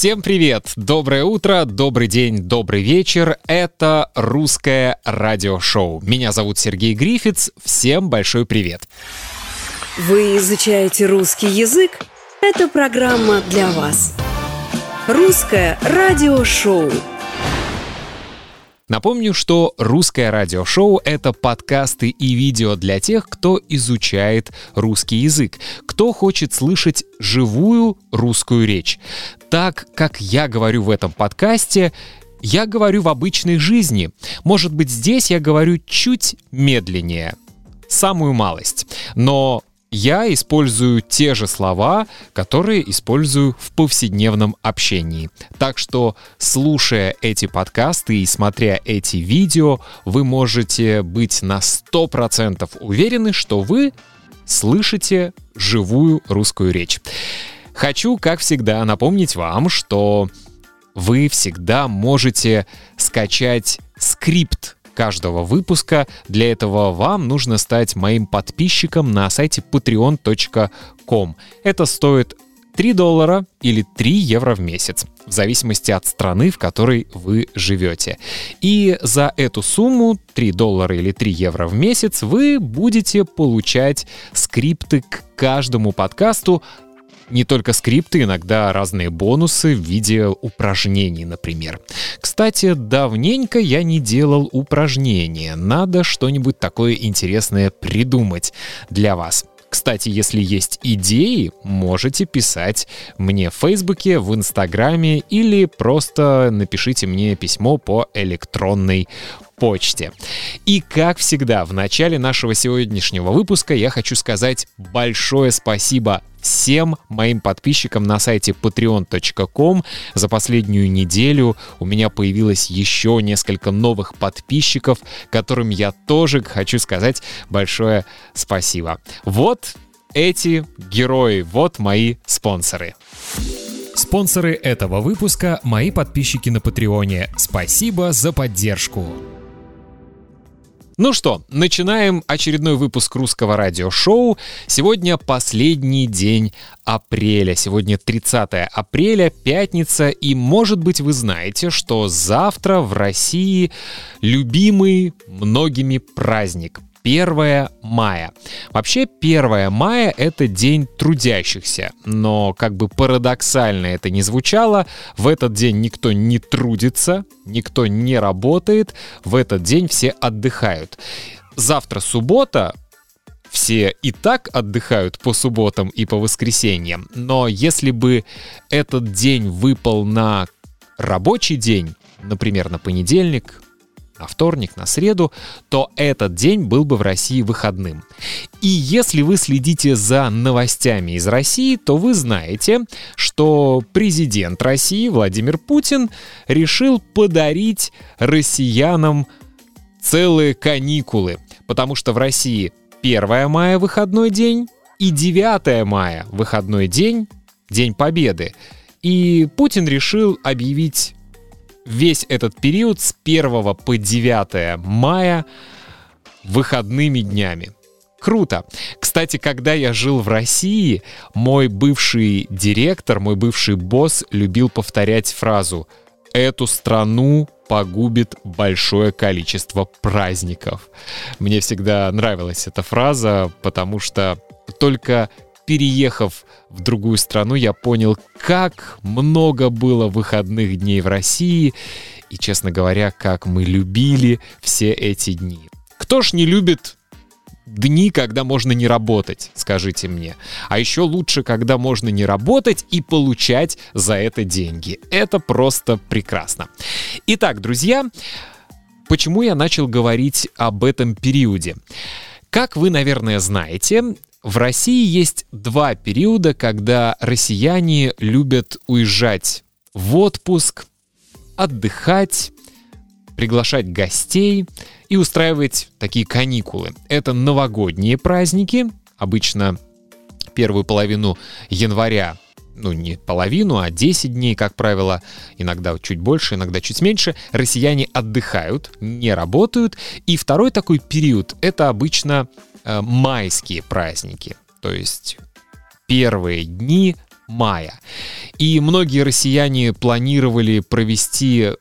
Всем привет! Доброе утро, добрый день, добрый вечер. Это русское радиошоу. Меня зовут Сергей Грифиц. Всем большой привет. Вы изучаете русский язык? Это программа для вас. Русское радиошоу. Напомню, что русское радиошоу — это подкасты и видео для тех, кто изучает русский язык, кто хочет слышать живую русскую речь. Так, как я говорю в этом подкасте, я говорю в обычной жизни. Может быть, здесь я говорю чуть медленнее, самую малость. Но я использую те же слова, которые использую в повседневном общении. Так что, слушая эти подкасты и смотря эти видео, вы можете быть на 100% уверены, что вы слышите живую русскую речь. Хочу, как всегда, напомнить вам, что вы всегда можете скачать скрипт каждого выпуска. Для этого вам нужно стать моим подписчиком на сайте patreon.com. Это стоит 3 доллара или 3 евро в месяц, в зависимости от страны, в которой вы живете. И за эту сумму, 3 доллара или 3 евро в месяц, вы будете получать скрипты к каждому подкасту не только скрипты, иногда разные бонусы в виде упражнений, например. Кстати, давненько я не делал упражнения. Надо что-нибудь такое интересное придумать для вас. Кстати, если есть идеи, можете писать мне в Фейсбуке, в Инстаграме или просто напишите мне письмо по электронной почте. И как всегда, в начале нашего сегодняшнего выпуска я хочу сказать большое спасибо всем моим подписчикам на сайте patreon.com. За последнюю неделю у меня появилось еще несколько новых подписчиков, которым я тоже хочу сказать большое спасибо. Вот эти герои, вот мои спонсоры. Спонсоры этого выпуска — мои подписчики на Патреоне. Спасибо за поддержку. Ну что, начинаем очередной выпуск русского радиошоу. Сегодня последний день апреля. Сегодня 30 апреля, пятница. И, может быть, вы знаете, что завтра в России любимый многими праздник 1 мая. Вообще 1 мая — это день трудящихся, но как бы парадоксально это не звучало, в этот день никто не трудится, никто не работает, в этот день все отдыхают. Завтра суббота, все и так отдыхают по субботам и по воскресеньям, но если бы этот день выпал на рабочий день, например, на понедельник, на вторник, на среду, то этот день был бы в России выходным. И если вы следите за новостями из России, то вы знаете, что президент России Владимир Путин решил подарить россиянам целые каникулы, потому что в России 1 мая выходной день и 9 мая выходной день, День Победы. И Путин решил объявить весь этот период с 1 по 9 мая выходными днями. Круто. Кстати, когда я жил в России, мой бывший директор, мой бывший босс любил повторять фразу «Эту страну погубит большое количество праздников». Мне всегда нравилась эта фраза, потому что только переехав в другую страну, я понял, как много было выходных дней в России и, честно говоря, как мы любили все эти дни. Кто ж не любит дни, когда можно не работать, скажите мне. А еще лучше, когда можно не работать и получать за это деньги. Это просто прекрасно. Итак, друзья, почему я начал говорить об этом периоде? Как вы, наверное, знаете, в России есть два периода, когда россияне любят уезжать в отпуск, отдыхать, приглашать гостей и устраивать такие каникулы. Это новогодние праздники, обычно первую половину января ну, не половину, а 10 дней, как правило, иногда чуть больше, иногда чуть меньше, россияне отдыхают, не работают. И второй такой период — это обычно э, майские праздники, то есть первые дни мая. И многие россияне планировали провести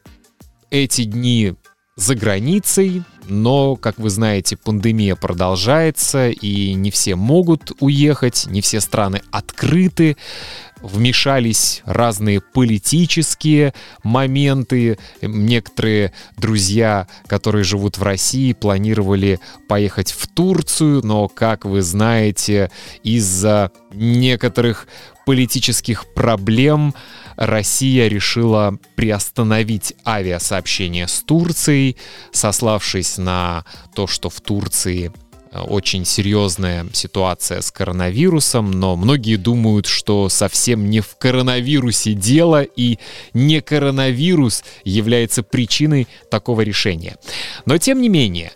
эти дни за границей, но, как вы знаете, пандемия продолжается, и не все могут уехать, не все страны открыты, вмешались разные политические моменты. Некоторые друзья, которые живут в России, планировали поехать в Турцию, но, как вы знаете, из-за некоторых политических проблем Россия решила приостановить авиасообщение с Турцией, сославшись на то, что в Турции очень серьезная ситуация с коронавирусом, но многие думают, что совсем не в коронавирусе дело, и не коронавирус является причиной такого решения. Но тем не менее,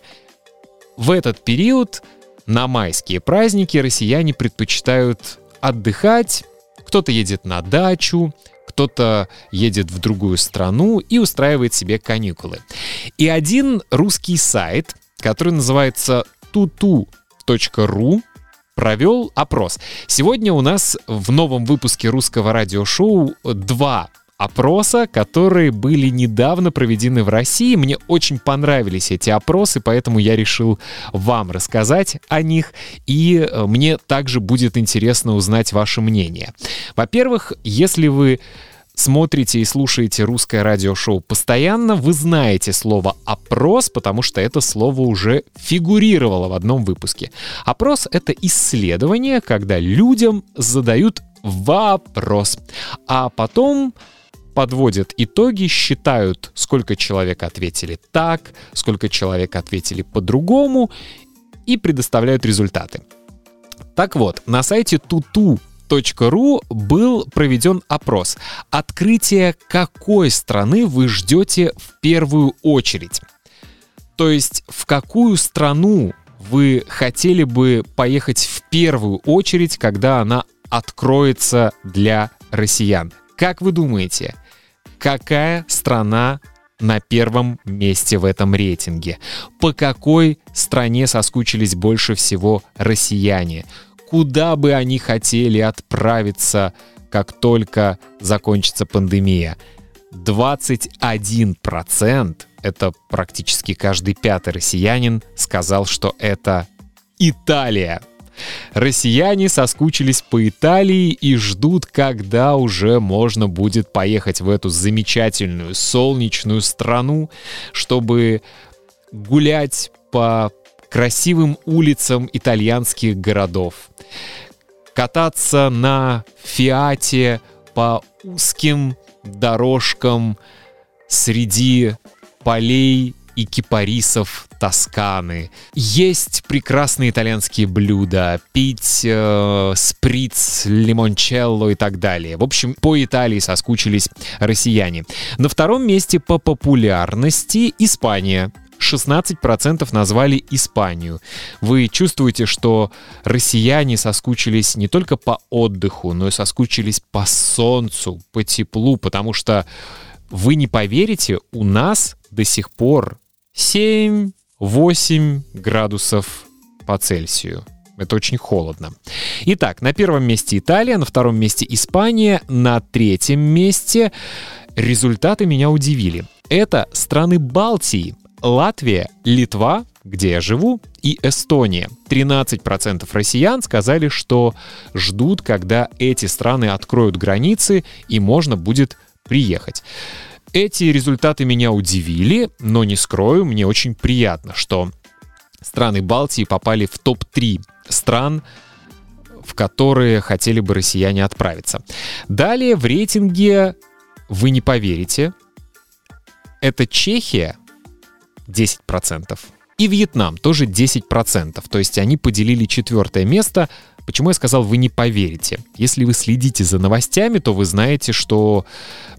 в этот период на майские праздники россияне предпочитают отдыхать, кто-то едет на дачу, кто-то едет в другую страну и устраивает себе каникулы. И один русский сайт, который называется tutu.ru, провел опрос. Сегодня у нас в новом выпуске русского радиошоу два опроса, которые были недавно проведены в России. Мне очень понравились эти опросы, поэтому я решил вам рассказать о них, и э, мне также будет интересно узнать ваше мнение. Во-первых, если вы смотрите и слушаете русское радиошоу постоянно, вы знаете слово «опрос», потому что это слово уже фигурировало в одном выпуске. Опрос — это исследование, когда людям задают вопрос, а потом подводят итоги, считают, сколько человек ответили так, сколько человек ответили по-другому и предоставляют результаты. Так вот, на сайте tutu.ru был проведен опрос. Открытие какой страны вы ждете в первую очередь? То есть в какую страну вы хотели бы поехать в первую очередь, когда она откроется для россиян? Как вы думаете, какая страна на первом месте в этом рейтинге? По какой стране соскучились больше всего россияне? Куда бы они хотели отправиться, как только закончится пандемия? 21%, это практически каждый пятый россиянин, сказал, что это Италия. Россияне соскучились по Италии и ждут, когда уже можно будет поехать в эту замечательную солнечную страну, чтобы гулять по красивым улицам итальянских городов, кататься на Фиате по узким дорожкам среди полей и кипарисов Тосканы. Есть прекрасные итальянские блюда, пить э, сприц, лимончелло и так далее. В общем, по Италии соскучились россияне. На втором месте по популярности Испания. 16% назвали Испанию. Вы чувствуете, что россияне соскучились не только по отдыху, но и соскучились по солнцу, по теплу, потому что вы не поверите, у нас до сих пор 7-8 градусов по Цельсию. Это очень холодно. Итак, на первом месте Италия, на втором месте Испания, на третьем месте результаты меня удивили. Это страны Балтии, Латвия, Литва, где я живу, и Эстония. 13% россиян сказали, что ждут, когда эти страны откроют границы и можно будет приехать. Эти результаты меня удивили, но не скрою, мне очень приятно, что страны Балтии попали в топ-3 стран, в которые хотели бы россияне отправиться. Далее в рейтинге, вы не поверите, это Чехия 10%. И Вьетнам тоже 10%. То есть они поделили четвертое место Почему я сказал, вы не поверите? Если вы следите за новостями, то вы знаете, что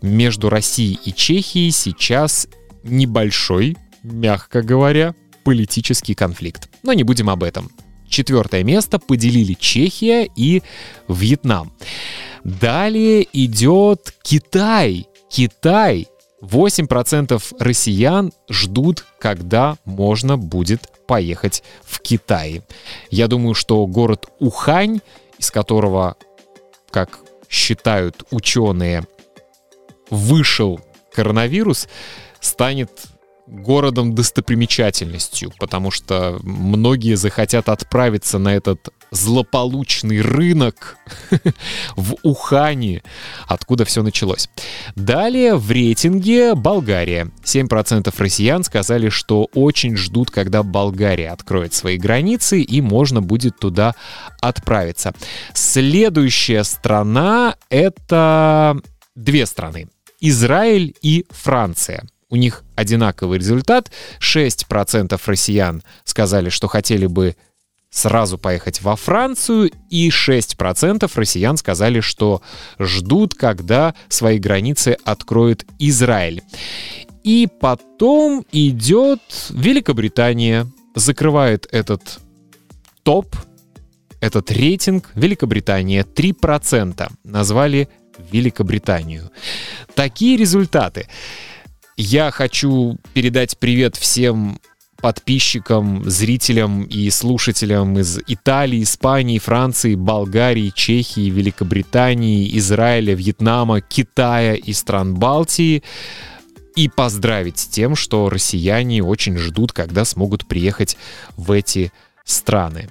между Россией и Чехией сейчас небольшой, мягко говоря, политический конфликт. Но не будем об этом. Четвертое место поделили Чехия и Вьетнам. Далее идет Китай. Китай 8% россиян ждут, когда можно будет поехать в Китай. Я думаю, что город Ухань, из которого, как считают ученые, вышел коронавирус, станет городом достопримечательностью, потому что многие захотят отправиться на этот злополучный рынок в Ухане, откуда все началось. Далее в рейтинге Болгария. 7% россиян сказали, что очень ждут, когда Болгария откроет свои границы и можно будет туда отправиться. Следующая страна — это две страны. Израиль и Франция — у них одинаковый результат. 6% россиян сказали, что хотели бы сразу поехать во Францию, и 6% россиян сказали, что ждут, когда свои границы откроет Израиль. И потом идет Великобритания, закрывает этот топ, этот рейтинг. Великобритания 3% назвали Великобританию. Такие результаты. Я хочу передать привет всем подписчикам, зрителям и слушателям из Италии, Испании, Франции, Болгарии, Чехии, Великобритании, Израиля, Вьетнама, Китая и стран Балтии и поздравить с тем, что россияне очень ждут, когда смогут приехать в эти страны.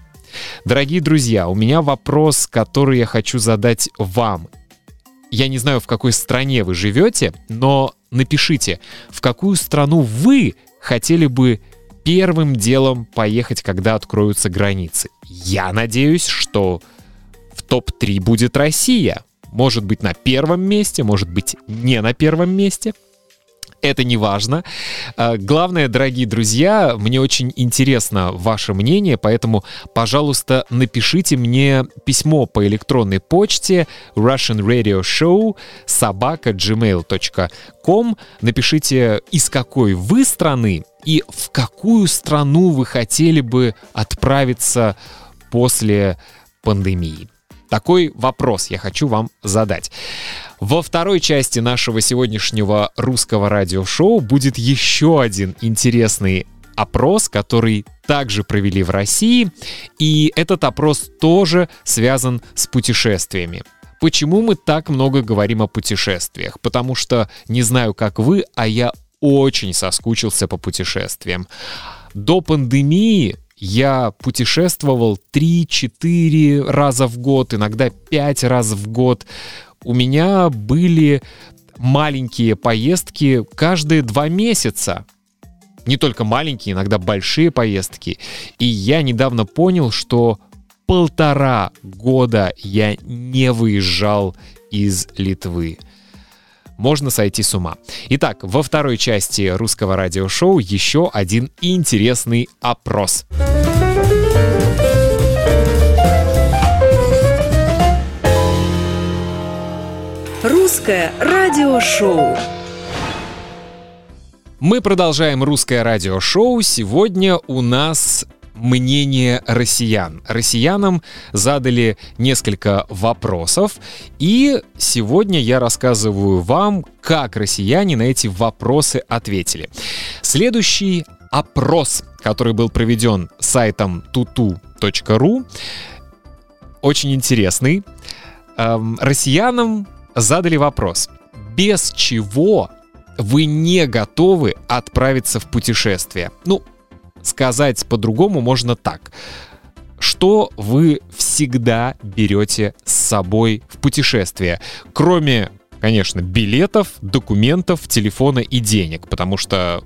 Дорогие друзья, у меня вопрос, который я хочу задать вам. Я не знаю, в какой стране вы живете, но напишите, в какую страну вы хотели бы первым делом поехать, когда откроются границы. Я надеюсь, что в топ-3 будет Россия. Может быть на первом месте, может быть не на первом месте это не важно. А, главное, дорогие друзья, мне очень интересно ваше мнение, поэтому, пожалуйста, напишите мне письмо по электронной почте Russian Radio Show собака gmail.com. Напишите, из какой вы страны и в какую страну вы хотели бы отправиться после пандемии. Такой вопрос я хочу вам задать. Во второй части нашего сегодняшнего русского радиошоу будет еще один интересный опрос, который также провели в России, и этот опрос тоже связан с путешествиями. Почему мы так много говорим о путешествиях? Потому что, не знаю, как вы, а я очень соскучился по путешествиям. До пандемии я путешествовал 3-4 раза в год, иногда 5 раз в год. У меня были маленькие поездки каждые два месяца. Не только маленькие, иногда большие поездки. И я недавно понял, что полтора года я не выезжал из Литвы можно сойти с ума. Итак, во второй части русского радиошоу еще один интересный опрос. Русское радиошоу. Мы продолжаем русское радиошоу. Сегодня у нас мнение россиян. Россиянам задали несколько вопросов, и сегодня я рассказываю вам, как россияне на эти вопросы ответили. Следующий опрос, который был проведен сайтом tutu.ru, очень интересный. Эм, россиянам задали вопрос, без чего вы не готовы отправиться в путешествие? Ну, сказать по-другому можно так. Что вы всегда берете с собой в путешествие, кроме, конечно, билетов, документов, телефона и денег, потому что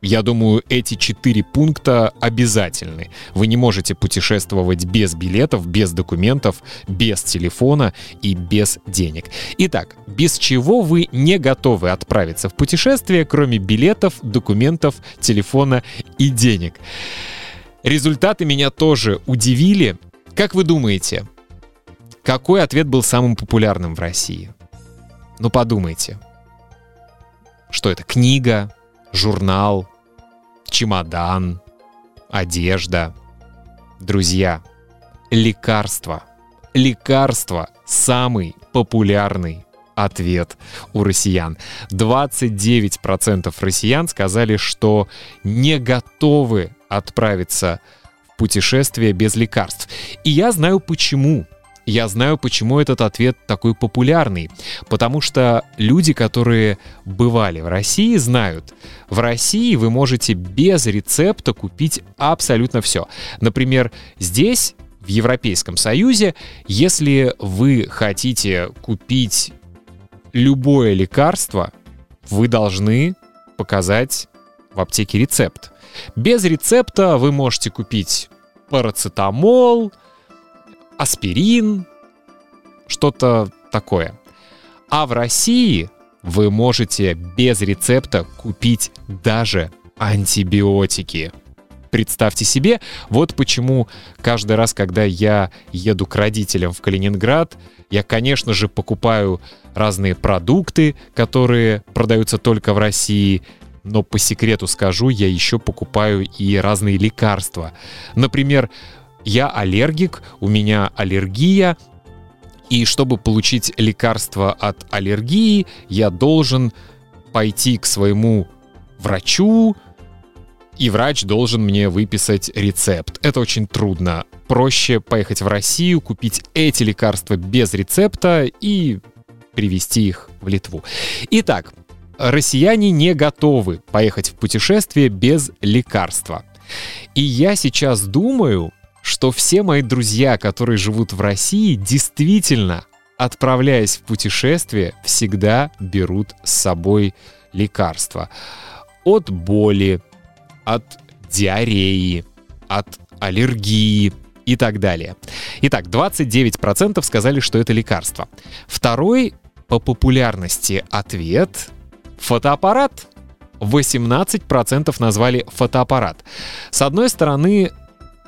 я думаю, эти четыре пункта обязательны. Вы не можете путешествовать без билетов, без документов, без телефона и без денег. Итак, без чего вы не готовы отправиться в путешествие, кроме билетов, документов, телефона и денег? Результаты меня тоже удивили. Как вы думаете, какой ответ был самым популярным в России? Ну подумайте. Что это? Книга, журнал, чемодан, одежда. Друзья, лекарства. Лекарства – самый популярный ответ у россиян. 29% россиян сказали, что не готовы отправиться в путешествие без лекарств. И я знаю почему. Я знаю, почему этот ответ такой популярный. Потому что люди, которые бывали в России, знают, в России вы можете без рецепта купить абсолютно все. Например, здесь в Европейском Союзе, если вы хотите купить любое лекарство, вы должны показать в аптеке рецепт. Без рецепта вы можете купить парацетамол, аспирин, что-то такое. А в России вы можете без рецепта купить даже антибиотики. Представьте себе, вот почему каждый раз, когда я еду к родителям в Калининград, я, конечно же, покупаю разные продукты, которые продаются только в России, но по секрету скажу, я еще покупаю и разные лекарства. Например, я аллергик, у меня аллергия, и чтобы получить лекарство от аллергии, я должен пойти к своему врачу, и врач должен мне выписать рецепт. Это очень трудно. Проще поехать в Россию, купить эти лекарства без рецепта и привезти их в Литву. Итак, россияне не готовы поехать в путешествие без лекарства. И я сейчас думаю, что все мои друзья, которые живут в России, действительно, отправляясь в путешествие, всегда берут с собой лекарства. От боли, от диареи, от аллергии и так далее. Итак, 29% сказали, что это лекарство. Второй по популярности ответ — фотоаппарат. 18% назвали фотоаппарат. С одной стороны,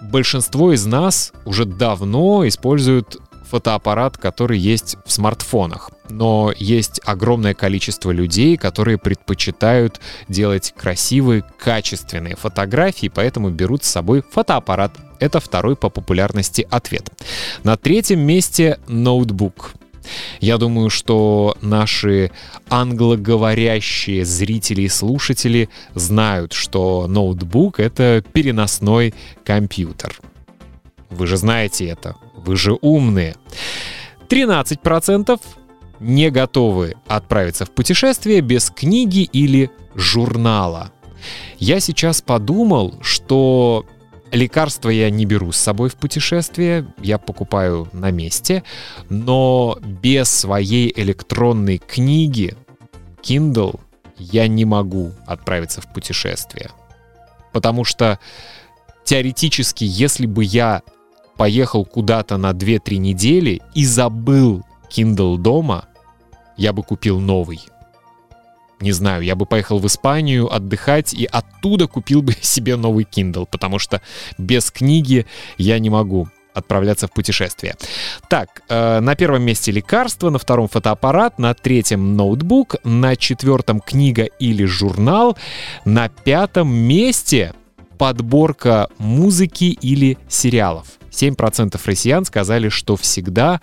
большинство из нас уже давно используют фотоаппарат, который есть в смартфонах. Но есть огромное количество людей, которые предпочитают делать красивые, качественные фотографии, поэтому берут с собой фотоаппарат. Это второй по популярности ответ. На третьем месте ноутбук. Я думаю, что наши англоговорящие зрители и слушатели знают, что ноутбук — это переносной компьютер. Вы же знаете это, вы же умные. 13% не готовы отправиться в путешествие без книги или журнала. Я сейчас подумал, что Лекарства я не беру с собой в путешествие, я покупаю на месте, но без своей электронной книги Kindle я не могу отправиться в путешествие. Потому что теоретически, если бы я поехал куда-то на 2-3 недели и забыл Kindle дома, я бы купил новый не знаю, я бы поехал в Испанию отдыхать и оттуда купил бы себе новый Kindle, потому что без книги я не могу отправляться в путешествие. Так, э, на первом месте лекарства, на втором фотоаппарат, на третьем ноутбук, на четвертом книга или журнал, на пятом месте подборка музыки или сериалов. 7% россиян сказали, что всегда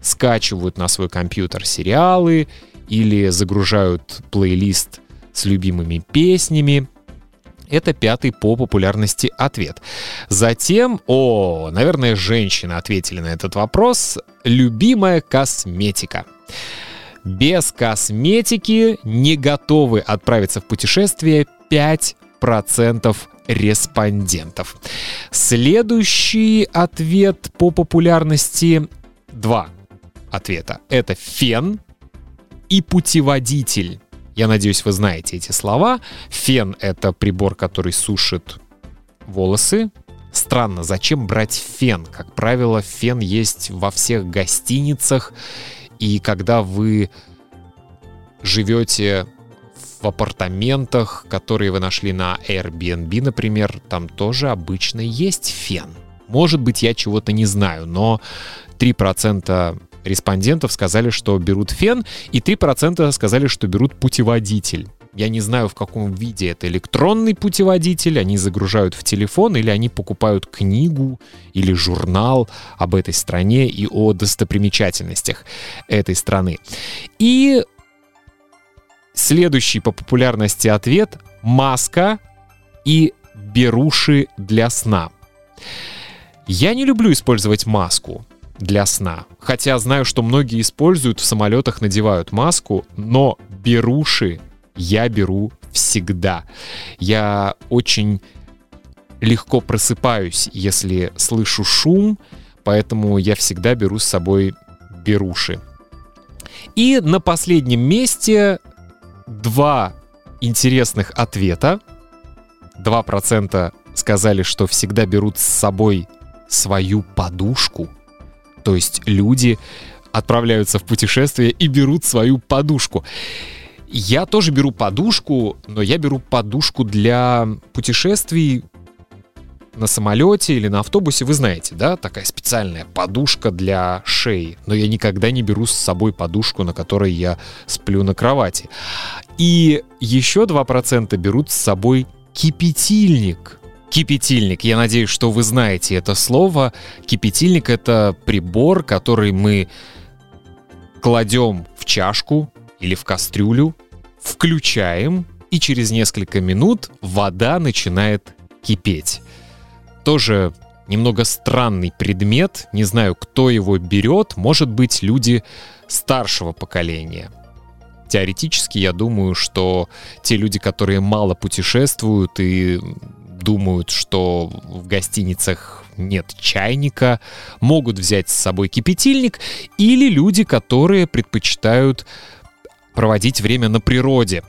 скачивают на свой компьютер сериалы или загружают плейлист с любимыми песнями. Это пятый по популярности ответ. Затем, о, наверное, женщины ответили на этот вопрос. Любимая косметика. Без косметики не готовы отправиться в путешествие 5% респондентов. Следующий ответ по популярности два ответа. Это фен, и путеводитель. Я надеюсь, вы знаете эти слова. Фен — это прибор, который сушит волосы. Странно, зачем брать фен? Как правило, фен есть во всех гостиницах. И когда вы живете в апартаментах, которые вы нашли на Airbnb, например, там тоже обычно есть фен. Может быть, я чего-то не знаю, но 3% респондентов сказали, что берут фен, и 3% сказали, что берут путеводитель. Я не знаю, в каком виде это электронный путеводитель, они загружают в телефон или они покупают книгу или журнал об этой стране и о достопримечательностях этой страны. И следующий по популярности ответ — маска и беруши для сна. Я не люблю использовать маску. Для сна. Хотя знаю, что многие используют в самолетах, надевают маску, но беруши я беру всегда. Я очень легко просыпаюсь, если слышу шум, поэтому я всегда беру с собой беруши. И на последнем месте два интересных ответа. 2% сказали, что всегда берут с собой свою подушку. То есть люди отправляются в путешествие и берут свою подушку. Я тоже беру подушку, но я беру подушку для путешествий на самолете или на автобусе, вы знаете, да, такая специальная подушка для шеи. Но я никогда не беру с собой подушку, на которой я сплю на кровати. И еще 2% берут с собой кипятильник. Кипятильник. Я надеюсь, что вы знаете это слово. Кипятильник — это прибор, который мы кладем в чашку или в кастрюлю, включаем, и через несколько минут вода начинает кипеть тоже немного странный предмет. Не знаю, кто его берет. Может быть, люди старшего поколения. Теоретически, я думаю, что те люди, которые мало путешествуют и думают, что в гостиницах нет чайника, могут взять с собой кипятильник, или люди, которые предпочитают проводить время на природе,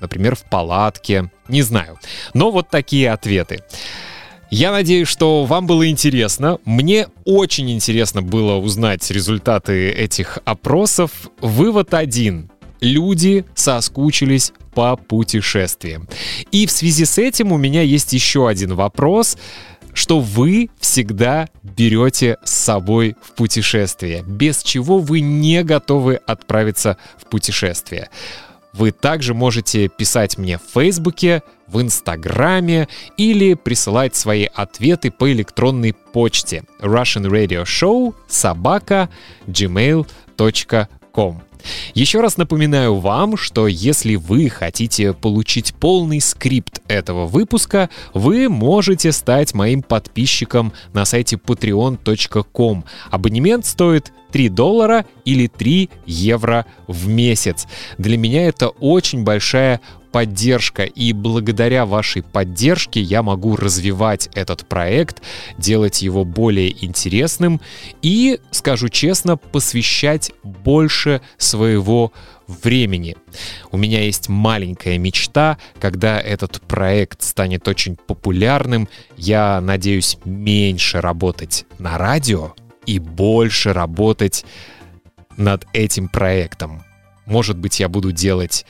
например, в палатке, не знаю. Но вот такие ответы. Я надеюсь, что вам было интересно. Мне очень интересно было узнать результаты этих опросов. Вывод один. Люди соскучились по путешествиям. И в связи с этим у меня есть еще один вопрос что вы всегда берете с собой в путешествие, без чего вы не готовы отправиться в путешествие. Вы также можете писать мне в Фейсбуке, в Инстаграме или присылать свои ответы по электронной почте Russian Radio Show собака gmail.com. Еще раз напоминаю вам, что если вы хотите получить полный скрипт этого выпуска, вы можете стать моим подписчиком на сайте patreon.com. Абонемент стоит 3 доллара или 3 евро в месяц. Для меня это очень большая поддержка, и благодаря вашей поддержке я могу развивать этот проект, делать его более интересным и, скажу честно, посвящать больше своего времени. У меня есть маленькая мечта, когда этот проект станет очень популярным, я надеюсь меньше работать на радио и больше работать над этим проектом. Может быть, я буду делать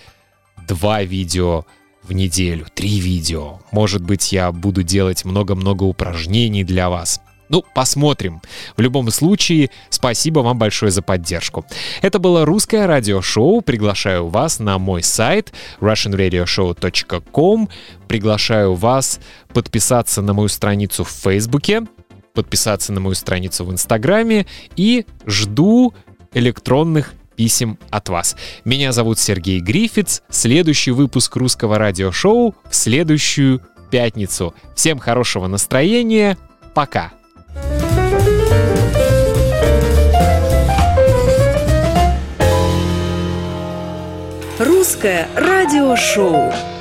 два видео в неделю, три видео. Может быть, я буду делать много-много упражнений для вас. Ну, посмотрим. В любом случае, спасибо вам большое за поддержку. Это было русское радиошоу. Приглашаю вас на мой сайт russianradioshow.com. Приглашаю вас подписаться на мою страницу в Фейсбуке, подписаться на мою страницу в Инстаграме и жду электронных писем от вас. Меня зовут Сергей Грифиц. Следующий выпуск русского радиошоу в следующую пятницу. Всем хорошего настроения. Пока. Русское радиошоу.